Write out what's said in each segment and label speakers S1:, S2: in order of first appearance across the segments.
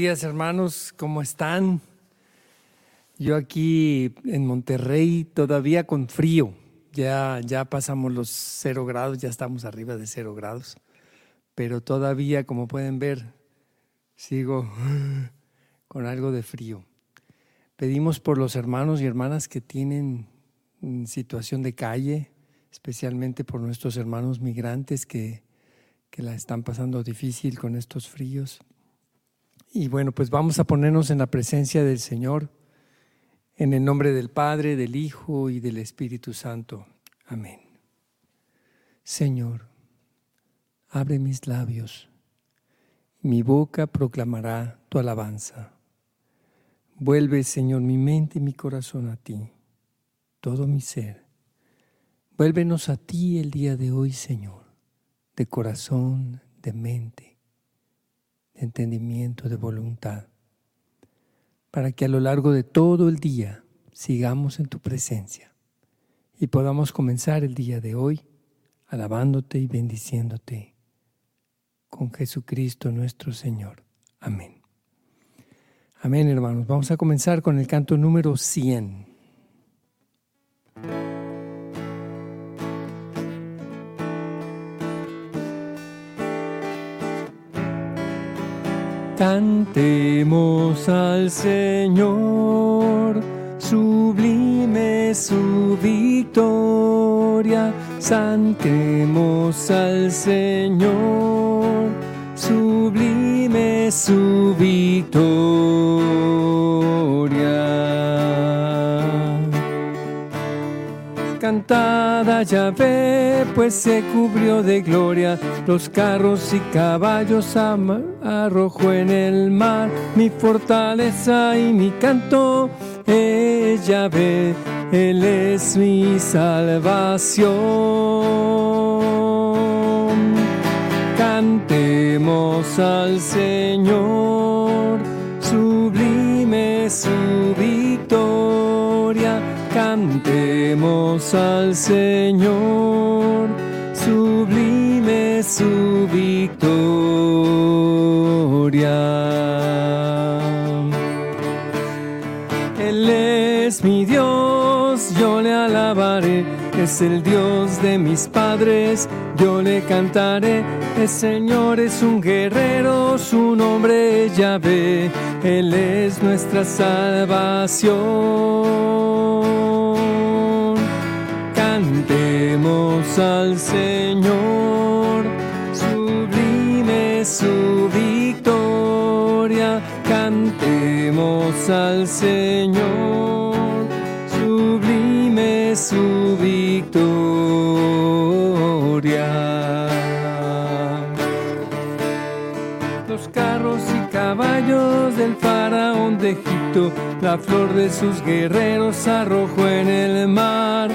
S1: Días hermanos, ¿cómo están? Yo aquí en Monterrey todavía con frío, ya, ya pasamos los cero grados, ya estamos arriba de cero grados, pero todavía como pueden ver sigo con algo de frío. Pedimos por los hermanos y hermanas que tienen situación de calle, especialmente por nuestros hermanos migrantes que, que la están pasando difícil con estos fríos. Y bueno, pues vamos a ponernos en la presencia del Señor, en el nombre del Padre, del Hijo y del Espíritu Santo. Amén. Señor, abre mis labios, mi boca proclamará tu alabanza. Vuelve, Señor, mi mente y mi corazón a ti, todo mi ser. Vuélvenos a ti el día de hoy, Señor, de corazón, de mente entendimiento, de voluntad, para que a lo largo de todo el día sigamos en tu presencia y podamos comenzar el día de hoy alabándote y bendiciéndote con Jesucristo nuestro Señor. Amén. Amén, hermanos. Vamos a comenzar con el canto número 100. Cantemos al Señor, sublime su victoria. Cantemos al Señor, sublime su victoria. Cantada ve, pues se cubrió de gloria, los carros y caballos arrojó en el mar, mi fortaleza y mi canto, ella ve, Él es mi salvación. Cantemos al Señor, sublime su victoria Cantemos al Señor, sublime su victoria. Él es mi Dios, yo le alabaré, es el Dios de mis padres, yo le cantaré. El Señor es un guerrero, su nombre es Yahvé, Él es nuestra salvación. Cantemos al Señor, sublime su victoria. Cantemos al Señor, sublime su victoria. Los carros y caballos del faraón de Egipto, la flor de sus guerreros arrojó en el mar.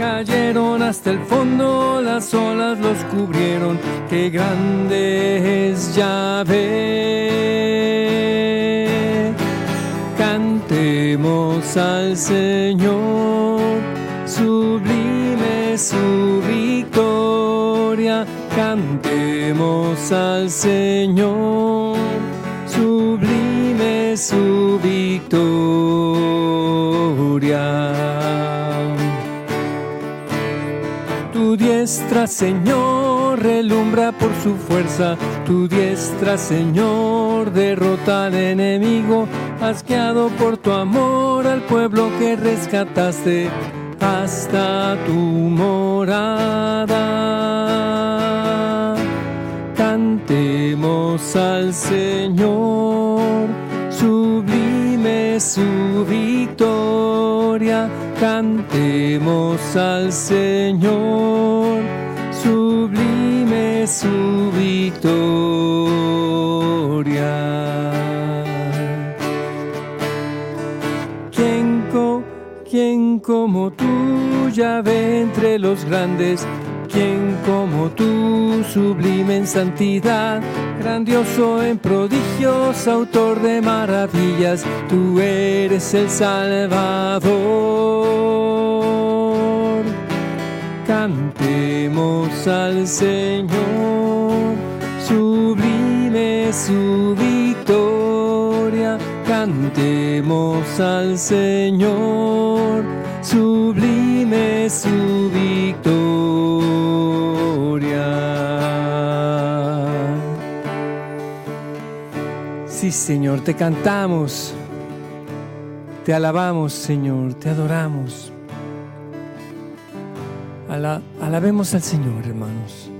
S1: Cayeron hasta el fondo, las olas los cubrieron, qué grande es Yahvé. Cantemos al Señor, sublime su victoria. Cantemos al Señor, sublime su diestra, Señor, relumbra por su fuerza. Tu diestra, Señor, derrota al enemigo. Has guiado por tu amor al pueblo que rescataste hasta tu morada. Cantemos al Señor, sublime su victoria. Cantemos al Señor, su victoria. ¿Quién, co- quién como tú ya ve entre los grandes? ¿Quién como tú, sublime en santidad, grandioso en prodigios, autor de maravillas? Tú eres el Salvador. Cantemos al Señor, sublime su victoria. cantemos al Señor, sublime su victoria. Sí, Señor, te cantamos, te alabamos, Señor, te adoramos. Alabemos al Señor, hermanos.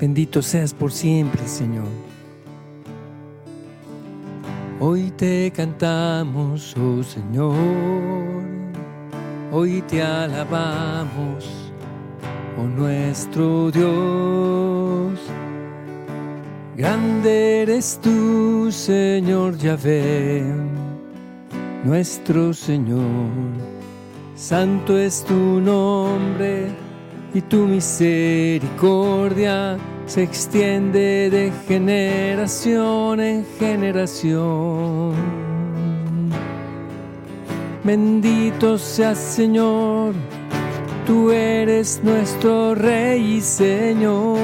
S1: Bendito seas por siempre, Señor. Hoy te cantamos, oh Señor, hoy te alabamos, oh nuestro Dios. Grande eres tú, Señor Yahvé, nuestro Señor. Santo es tu nombre y tu misericordia se extiende de generación en generación. Bendito seas Señor, tú eres nuestro Rey y Señor,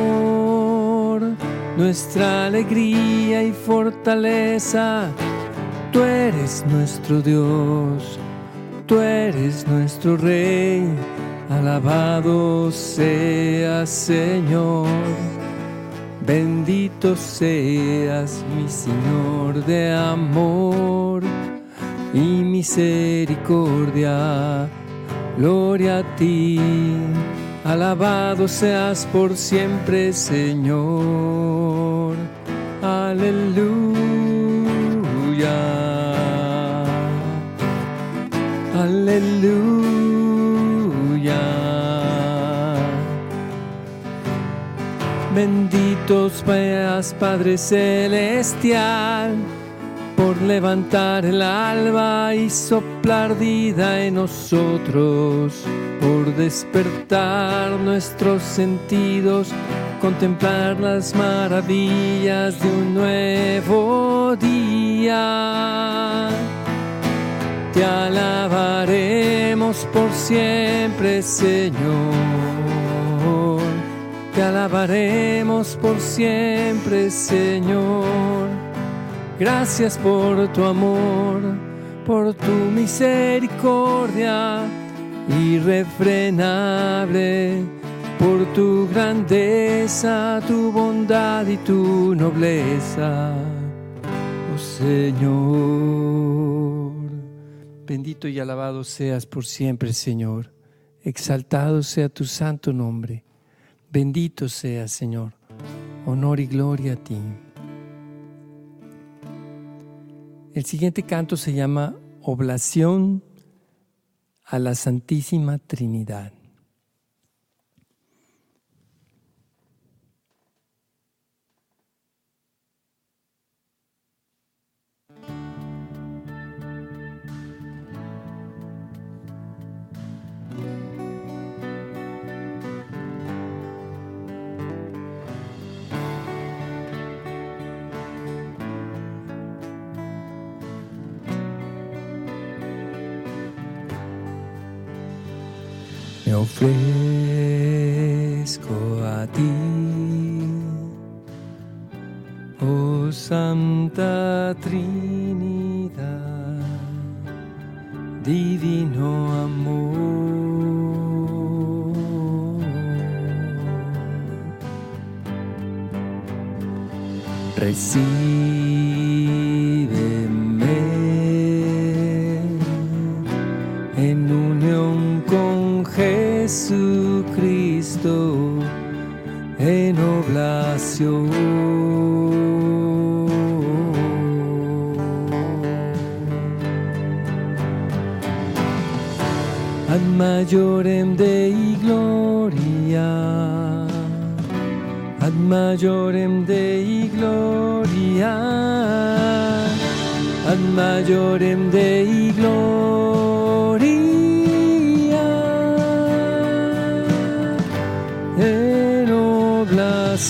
S1: nuestra alegría y fortaleza, tú eres nuestro Dios, tú eres nuestro Rey, alabado sea Señor. Bendito seas mi Señor de amor y misericordia. Gloria a ti, alabado seas por siempre, Señor. Aleluya. Aleluya. Benditos seas Padre Celestial por levantar el alba y soplar vida en nosotros, por despertar nuestros sentidos, contemplar las maravillas de un nuevo día. Te alabaremos por siempre, Señor te alabaremos por siempre, Señor. Gracias por tu amor, por tu misericordia irrefrenable, por tu grandeza, tu bondad y tu nobleza, oh Señor. Bendito y alabado seas por siempre, Señor. Exaltado sea tu santo nombre. Bendito sea, Señor. Honor y gloria a ti. El siguiente canto se llama Oblación a la Santísima Trinidad. Me ofrezco a ti, oh Santa Trinidad, majorem Dei gloria, ad majorem Dei gloria, ad majorem Dei gloria.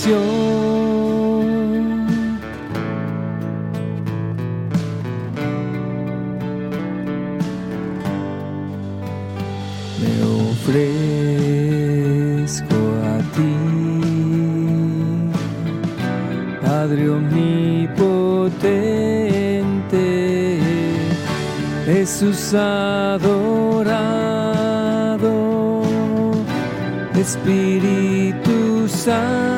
S1: en. Jesús adorado, Espíritu Santo,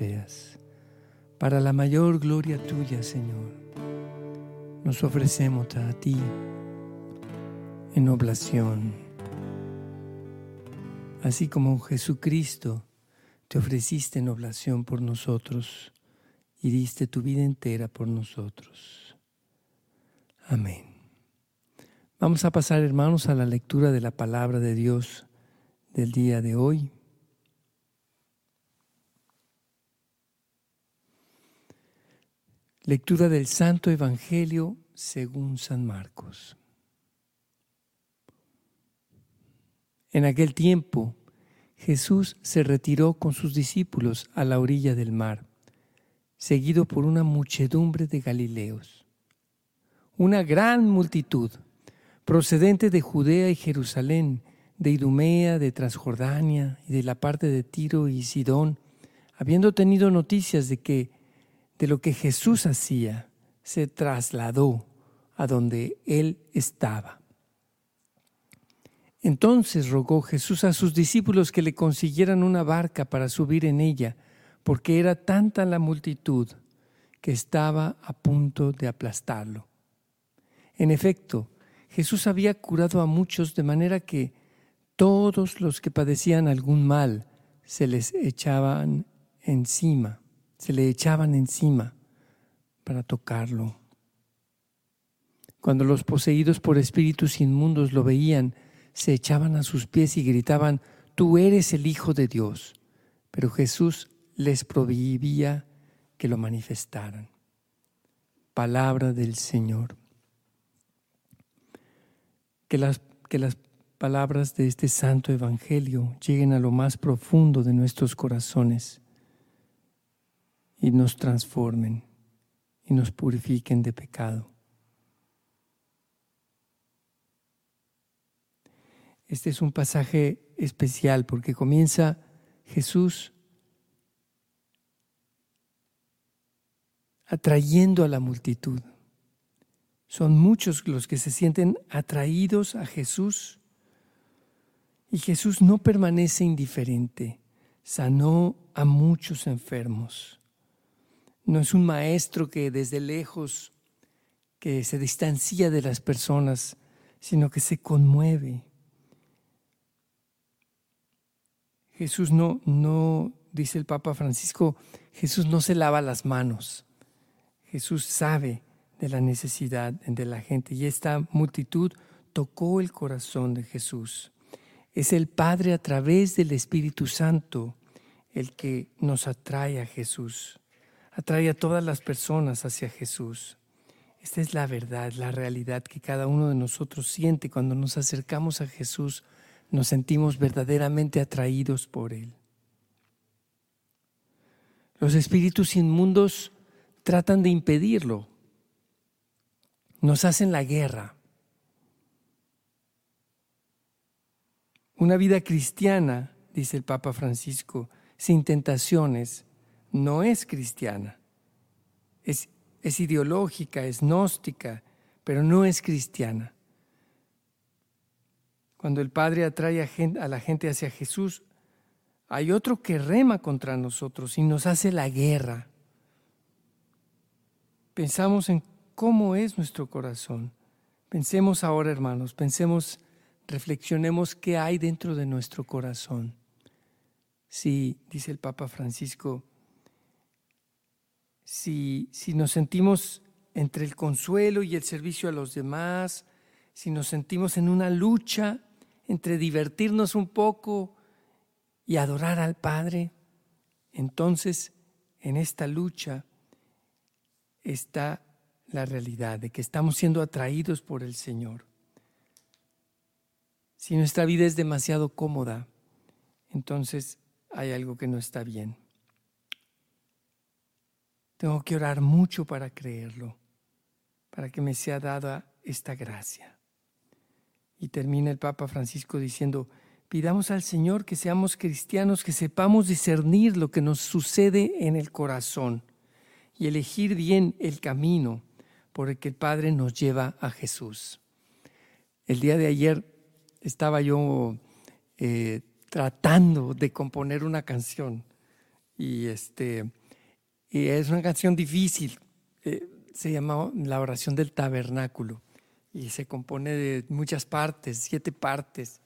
S1: seas. Para la mayor gloria tuya, Señor, nos ofrecemos a ti en oblación. Así como Jesucristo te ofreciste en oblación por nosotros y diste tu vida entera por nosotros. Amén. Vamos a pasar, hermanos, a la lectura de la palabra de Dios del día de hoy. Lectura del Santo Evangelio según San Marcos. En aquel tiempo Jesús se retiró con sus discípulos a la orilla del mar, seguido por una muchedumbre de Galileos. Una gran multitud, procedente de Judea y Jerusalén, de Idumea, de Transjordania y de la parte de Tiro y Sidón, habiendo tenido noticias de que de lo que Jesús hacía, se trasladó a donde él estaba. Entonces rogó Jesús a sus discípulos que le consiguieran una barca para subir en ella, porque era tanta la multitud que estaba a punto de aplastarlo. En efecto, Jesús había curado a muchos de manera que todos los que padecían algún mal se les echaban encima, se le echaban encima para tocarlo. Cuando los poseídos por espíritus inmundos lo veían, se echaban a sus pies y gritaban, Tú eres el Hijo de Dios. Pero Jesús les prohibía que lo manifestaran. Palabra del Señor. Que las, que las palabras de este santo Evangelio lleguen a lo más profundo de nuestros corazones y nos transformen y nos purifiquen de pecado. Este es un pasaje especial porque comienza Jesús atrayendo a la multitud. Son muchos los que se sienten atraídos a Jesús y Jesús no permanece indiferente. Sanó a muchos enfermos. No es un maestro que desde lejos, que se distancia de las personas, sino que se conmueve. Jesús no, no, dice el Papa Francisco, Jesús no se lava las manos. Jesús sabe de la necesidad de la gente y esta multitud tocó el corazón de Jesús. Es el Padre a través del Espíritu Santo el que nos atrae a Jesús, atrae a todas las personas hacia Jesús. Esta es la verdad, la realidad que cada uno de nosotros siente cuando nos acercamos a Jesús, nos sentimos verdaderamente atraídos por Él. Los espíritus inmundos tratan de impedirlo, nos hacen la guerra. Una vida cristiana, dice el Papa Francisco, sin tentaciones, no es cristiana. Es, es ideológica, es gnóstica, pero no es cristiana. Cuando el Padre atrae a, la gente hacia Jesús, hay otro que rema contra nosotros y nos hace la guerra. Pensamos en cómo es nuestro corazón. Pensemos ahora, hermanos, pensemos, reflexionemos qué hay dentro de nuestro corazón. Si, dice el Papa Francisco, si, nos sentimos entre el consuelo y el servicio a los demás, si nos sentimos en una lucha entre divertirnos un poco y adorar al Padre, entonces en esta lucha está la realidad de que estamos siendo atraídos por el Señor. Si nuestra vida es demasiado cómoda, entonces hay algo que no está bien. Tengo que orar mucho para creerlo, para que me sea dada esta gracia. Y termina el Papa Francisco diciendo, pidamos al Señor que seamos cristianos, que sepamos discernir lo que nos sucede en el corazón y elegir bien el camino por el que el Padre nos lleva a Jesús. El día de ayer estaba yo eh, tratando de componer una canción y, este, y es una canción difícil. Eh, se llama La oración del tabernáculo y se compone de muchas partes, siete partes.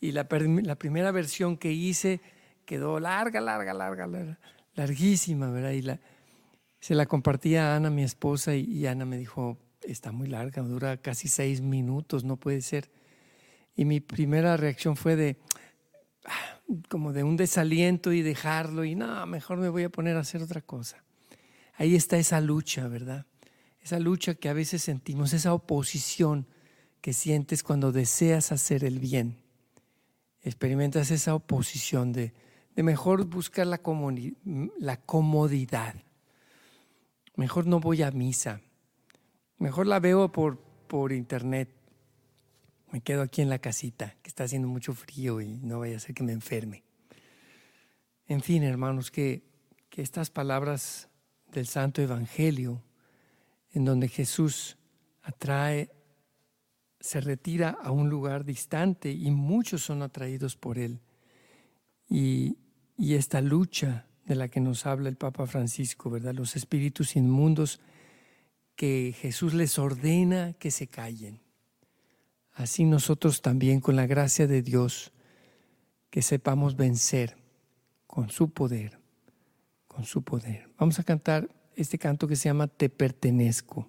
S1: Y la, la primera versión que hice quedó larga, larga, larga, larga larguísima, ¿verdad? Y la, se la compartí a Ana, mi esposa, y, Ana me dijo, está muy larga, dura casi seis minutos, no puede ser. Y mi primera reacción fue de, ah, como de un desaliento y dejarlo, y no, mejor me voy a poner a hacer otra cosa. Ahí está esa lucha, ¿verdad? Esa lucha que a veces sentimos, esa oposición que sientes cuando deseas hacer el bien. Experimentas esa oposición de, de mejor buscar la, la comodidad Mejor no voy a misa. Mejor la veo por, por internet. Me quedo aquí en la casita, que está haciendo mucho frío y no vaya a ser que me enferme. En fin, hermanos, que, que estas palabras del Santo Evangelio, en donde Jesús atrae, se retira a un lugar distante y muchos son atraídos por él. Y, y esta lucha de la que nos habla el Papa Francisco, ¿verdad? Los espíritus inmundos que Jesús les ordena que se callen. Así nosotros también, con la gracia de Dios, que sepamos vencer con su poder, con su poder. Vamos a cantar este canto que se llama Te pertenezco,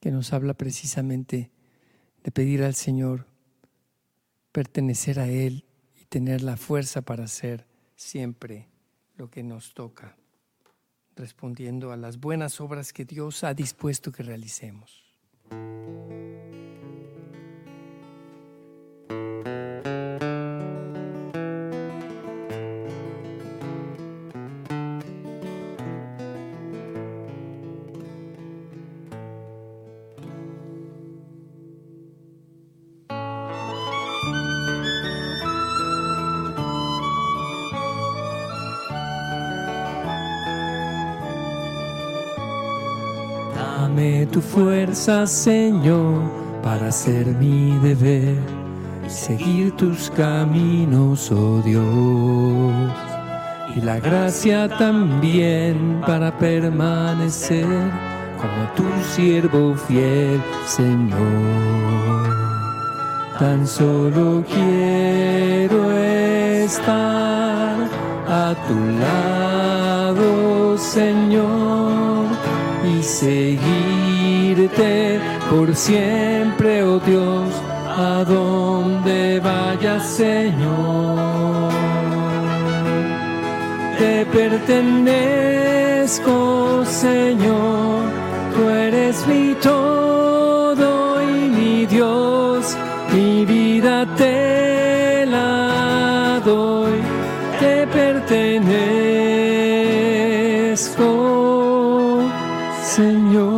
S1: que nos habla precisamente de pedir al Señor pertenecer a Él y tener la fuerza para ser siempre lo que nos toca, respondiendo a las buenas obras que Dios ha dispuesto que realicemos. Tu fuerza, Señor, para hacer mi deber y seguir tus caminos, oh Dios. Y la gracia también para permanecer como tu siervo fiel, Señor. Tan solo quiero estar a tu lado, Señor, y seguir por siempre, oh Dios, a donde vayas, Señor. Te pertenezco, Señor, tú eres mi todo y mi Dios, mi vida te la doy, te pertenezco, Señor.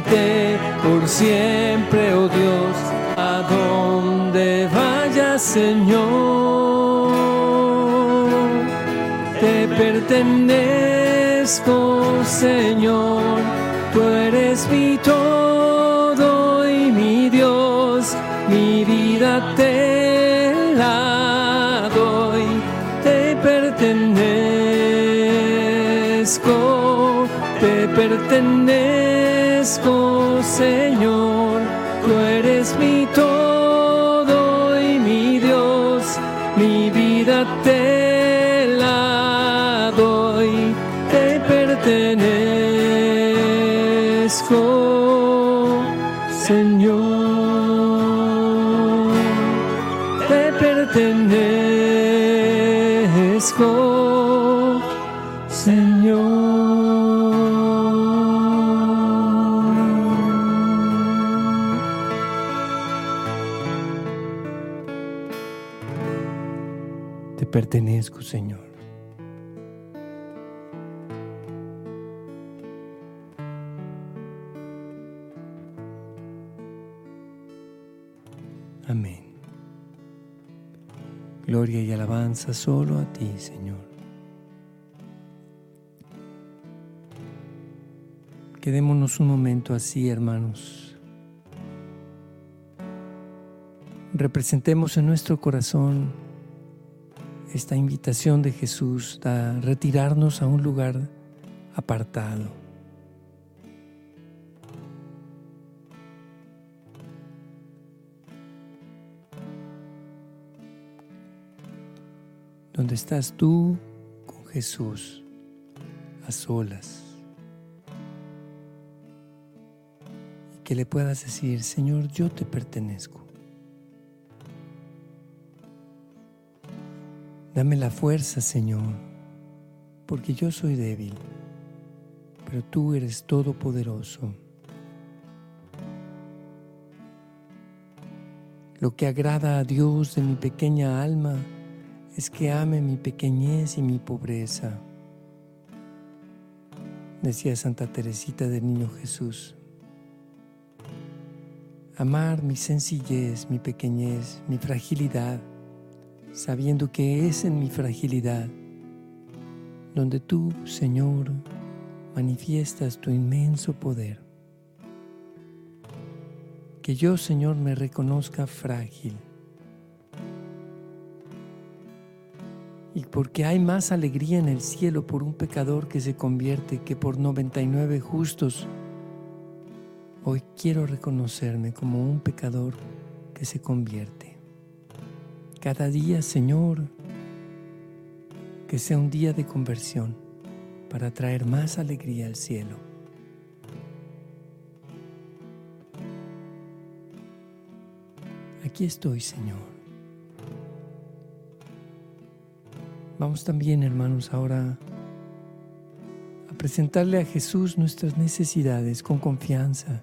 S1: por siempre, oh Dios, a donde vayas, Señor. Te pertenezco, Señor, tú eres mi todo y mi Dios, mi vida te la doy, te pertenezco, te pertenezco, Señor, tú eres mi todo y mi Dios, mi vida te la doy, te pertenezco, Señor, te pertenezco, pertenezco, Señor. Amén. Gloria y alabanza solo a ti, Señor. Quedémonos un momento así, hermanos. Representemos en nuestro corazón esta invitación de Jesús a retirarnos a un lugar apartado. donde estás tú con Jesús a solas. Y que le puedas decir, Señor, yo te pertenezco. Dame la fuerza, Señor, porque yo soy débil, pero tú eres todopoderoso. Lo que agrada a Dios de mi pequeña alma es que ame mi pequeñez y mi pobreza. Decía Santa Teresita del Niño Jesús. Amar mi sencillez, mi pequeñez, mi fragilidad, sabiendo que es en mi fragilidad donde tú, Señor, manifiestas tu inmenso poder. Que yo, Señor, me reconozca frágil y porque hay más alegría en el cielo por un pecador que se convierte que por 99 justos. Hoy quiero reconocerme como un pecador que se convierte. Cada día, Señor, que sea un día de conversión para traer más alegría al cielo. Aquí estoy, Señor. Vamos también, hermanos, ahora a presentarle a Jesús nuestras necesidades con confianza,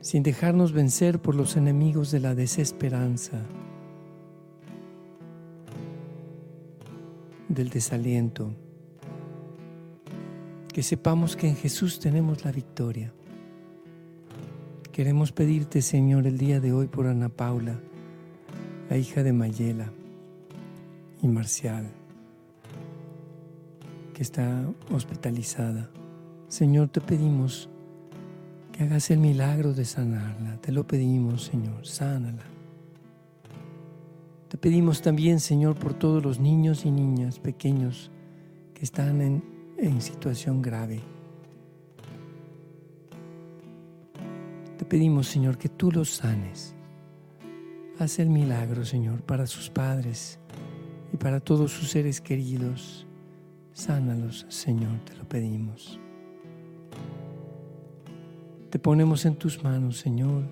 S1: sin dejarnos vencer por los enemigos de la desesperanza, del desaliento. Que sepamos que en Jesús tenemos la victoria. Queremos pedirte, Señor, el día de hoy por Ana Paula, la hija de Mayela y Marcial, que está hospitalizada. Señor, te pedimos que hagas el milagro de sanarla. Te lo pedimos, Señor, sánala. Te pedimos también, Señor, por todos los niños y niñas pequeños que están en, situación grave. Te pedimos, Señor, que tú los sanes. Haz el milagro, Señor, para sus padres y para todos sus seres queridos. Sánalos, Señor, te lo pedimos. te ponemos en tus manos, Señor,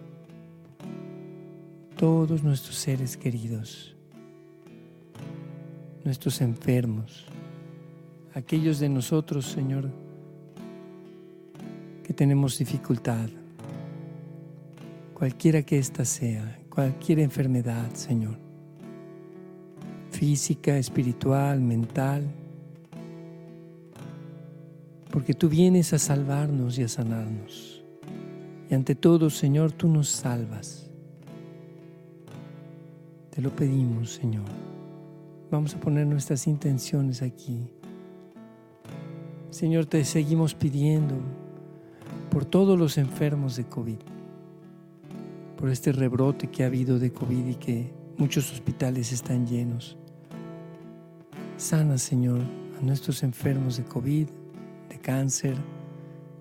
S1: todos nuestros seres queridos, nuestros enfermos, aquellos de nosotros, Señor, que tenemos dificultad, cualquiera que ésta sea, cualquier enfermedad, Señor, física, espiritual, mental, porque tú vienes a salvarnos y a sanarnos. Y ante todo, Señor, tú nos salvas. Te lo pedimos, Señor. Vamos a poner nuestras intenciones aquí. Señor, te seguimos pidiendo por todos los enfermos de COVID, por este rebrote que ha habido de COVID y que muchos hospitales están llenos. Sana, Señor, a nuestros enfermos de COVID, de cáncer,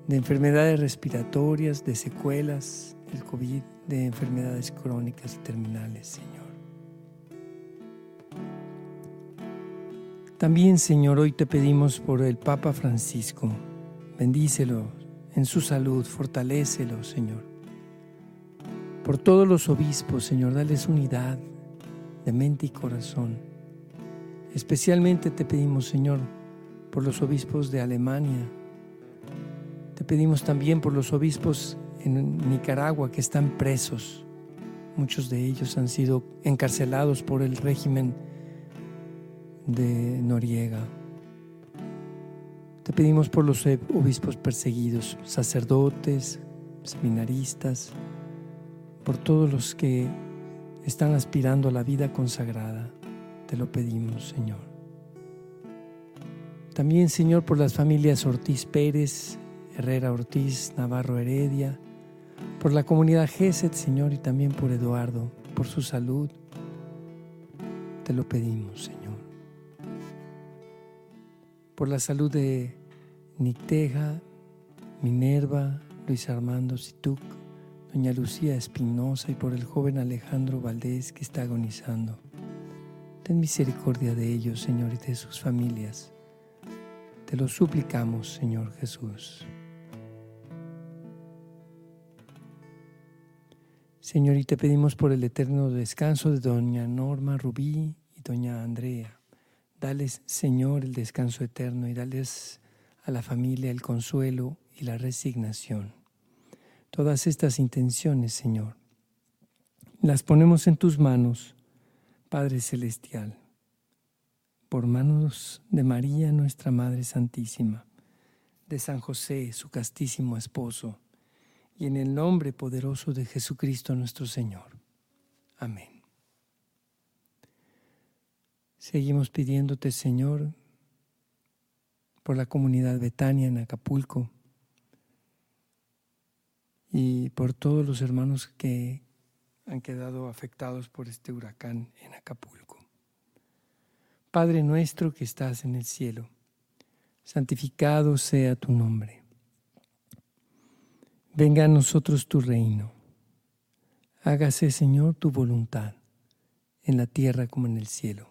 S1: de enfermedades respiratorias, de secuelas del COVID, de enfermedades crónicas y terminales, Señor. También, Señor, hoy te pedimos por el Papa Francisco. Bendícelo en su salud, fortalécelo, Señor. Por todos los obispos, Señor, dales unidad de mente y corazón. Especialmente te pedimos, Señor, por los obispos de Alemania. Te pedimos también por los obispos en Nicaragua que están presos. Muchos de ellos han sido encarcelados por el régimen de Noriega. Te pedimos por los obispos perseguidos, sacerdotes, seminaristas, por todos los que están aspirando a la vida consagrada. Te lo pedimos, Señor. También, Señor, por las familias Ortiz Pérez, Herrera Ortiz, Navarro Heredia, por la comunidad Geset, Señor, y también por Eduardo, por su salud. Te lo pedimos, Señor por la salud de Nicteja, Minerva, Luis Armando Situc, doña Lucía Espinosa y por el joven Alejandro Valdés que está agonizando. Ten misericordia de ellos, Señor, y de sus familias. Te lo suplicamos, Señor Jesús. Señor, y te pedimos por el eterno descanso de doña Norma Rubí y doña Andrea Dales, Señor, el descanso eterno y dales a la familia el consuelo y la resignación. Todas estas intenciones, Señor, las ponemos en tus manos, Padre Celestial, por manos de María, nuestra Madre Santísima, de San José, su castísimo esposo, y en el nombre poderoso de Jesucristo nuestro Señor. Amén. Seguimos pidiéndote, Señor, por la comunidad Betania en Acapulco y por todos los hermanos que han quedado afectados por este huracán en Acapulco. Padre nuestro que estás en el cielo, santificado sea tu nombre. Venga a nosotros tu reino. Hágase, Señor, tu voluntad, en la tierra como en el cielo.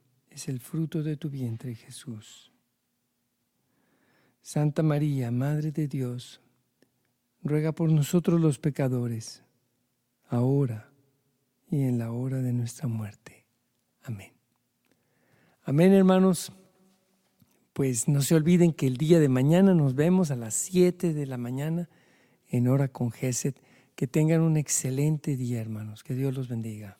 S1: es el fruto de tu vientre, Jesús. Santa María, Madre de Dios, ruega por nosotros los pecadores, ahora y en la hora de nuestra muerte. Amén. Amén, hermanos. Pues no se olviden que el día de mañana nos vemos a las 7 de la mañana en hora con Geset. Que tengan un excelente día, hermanos. Que Dios los bendiga.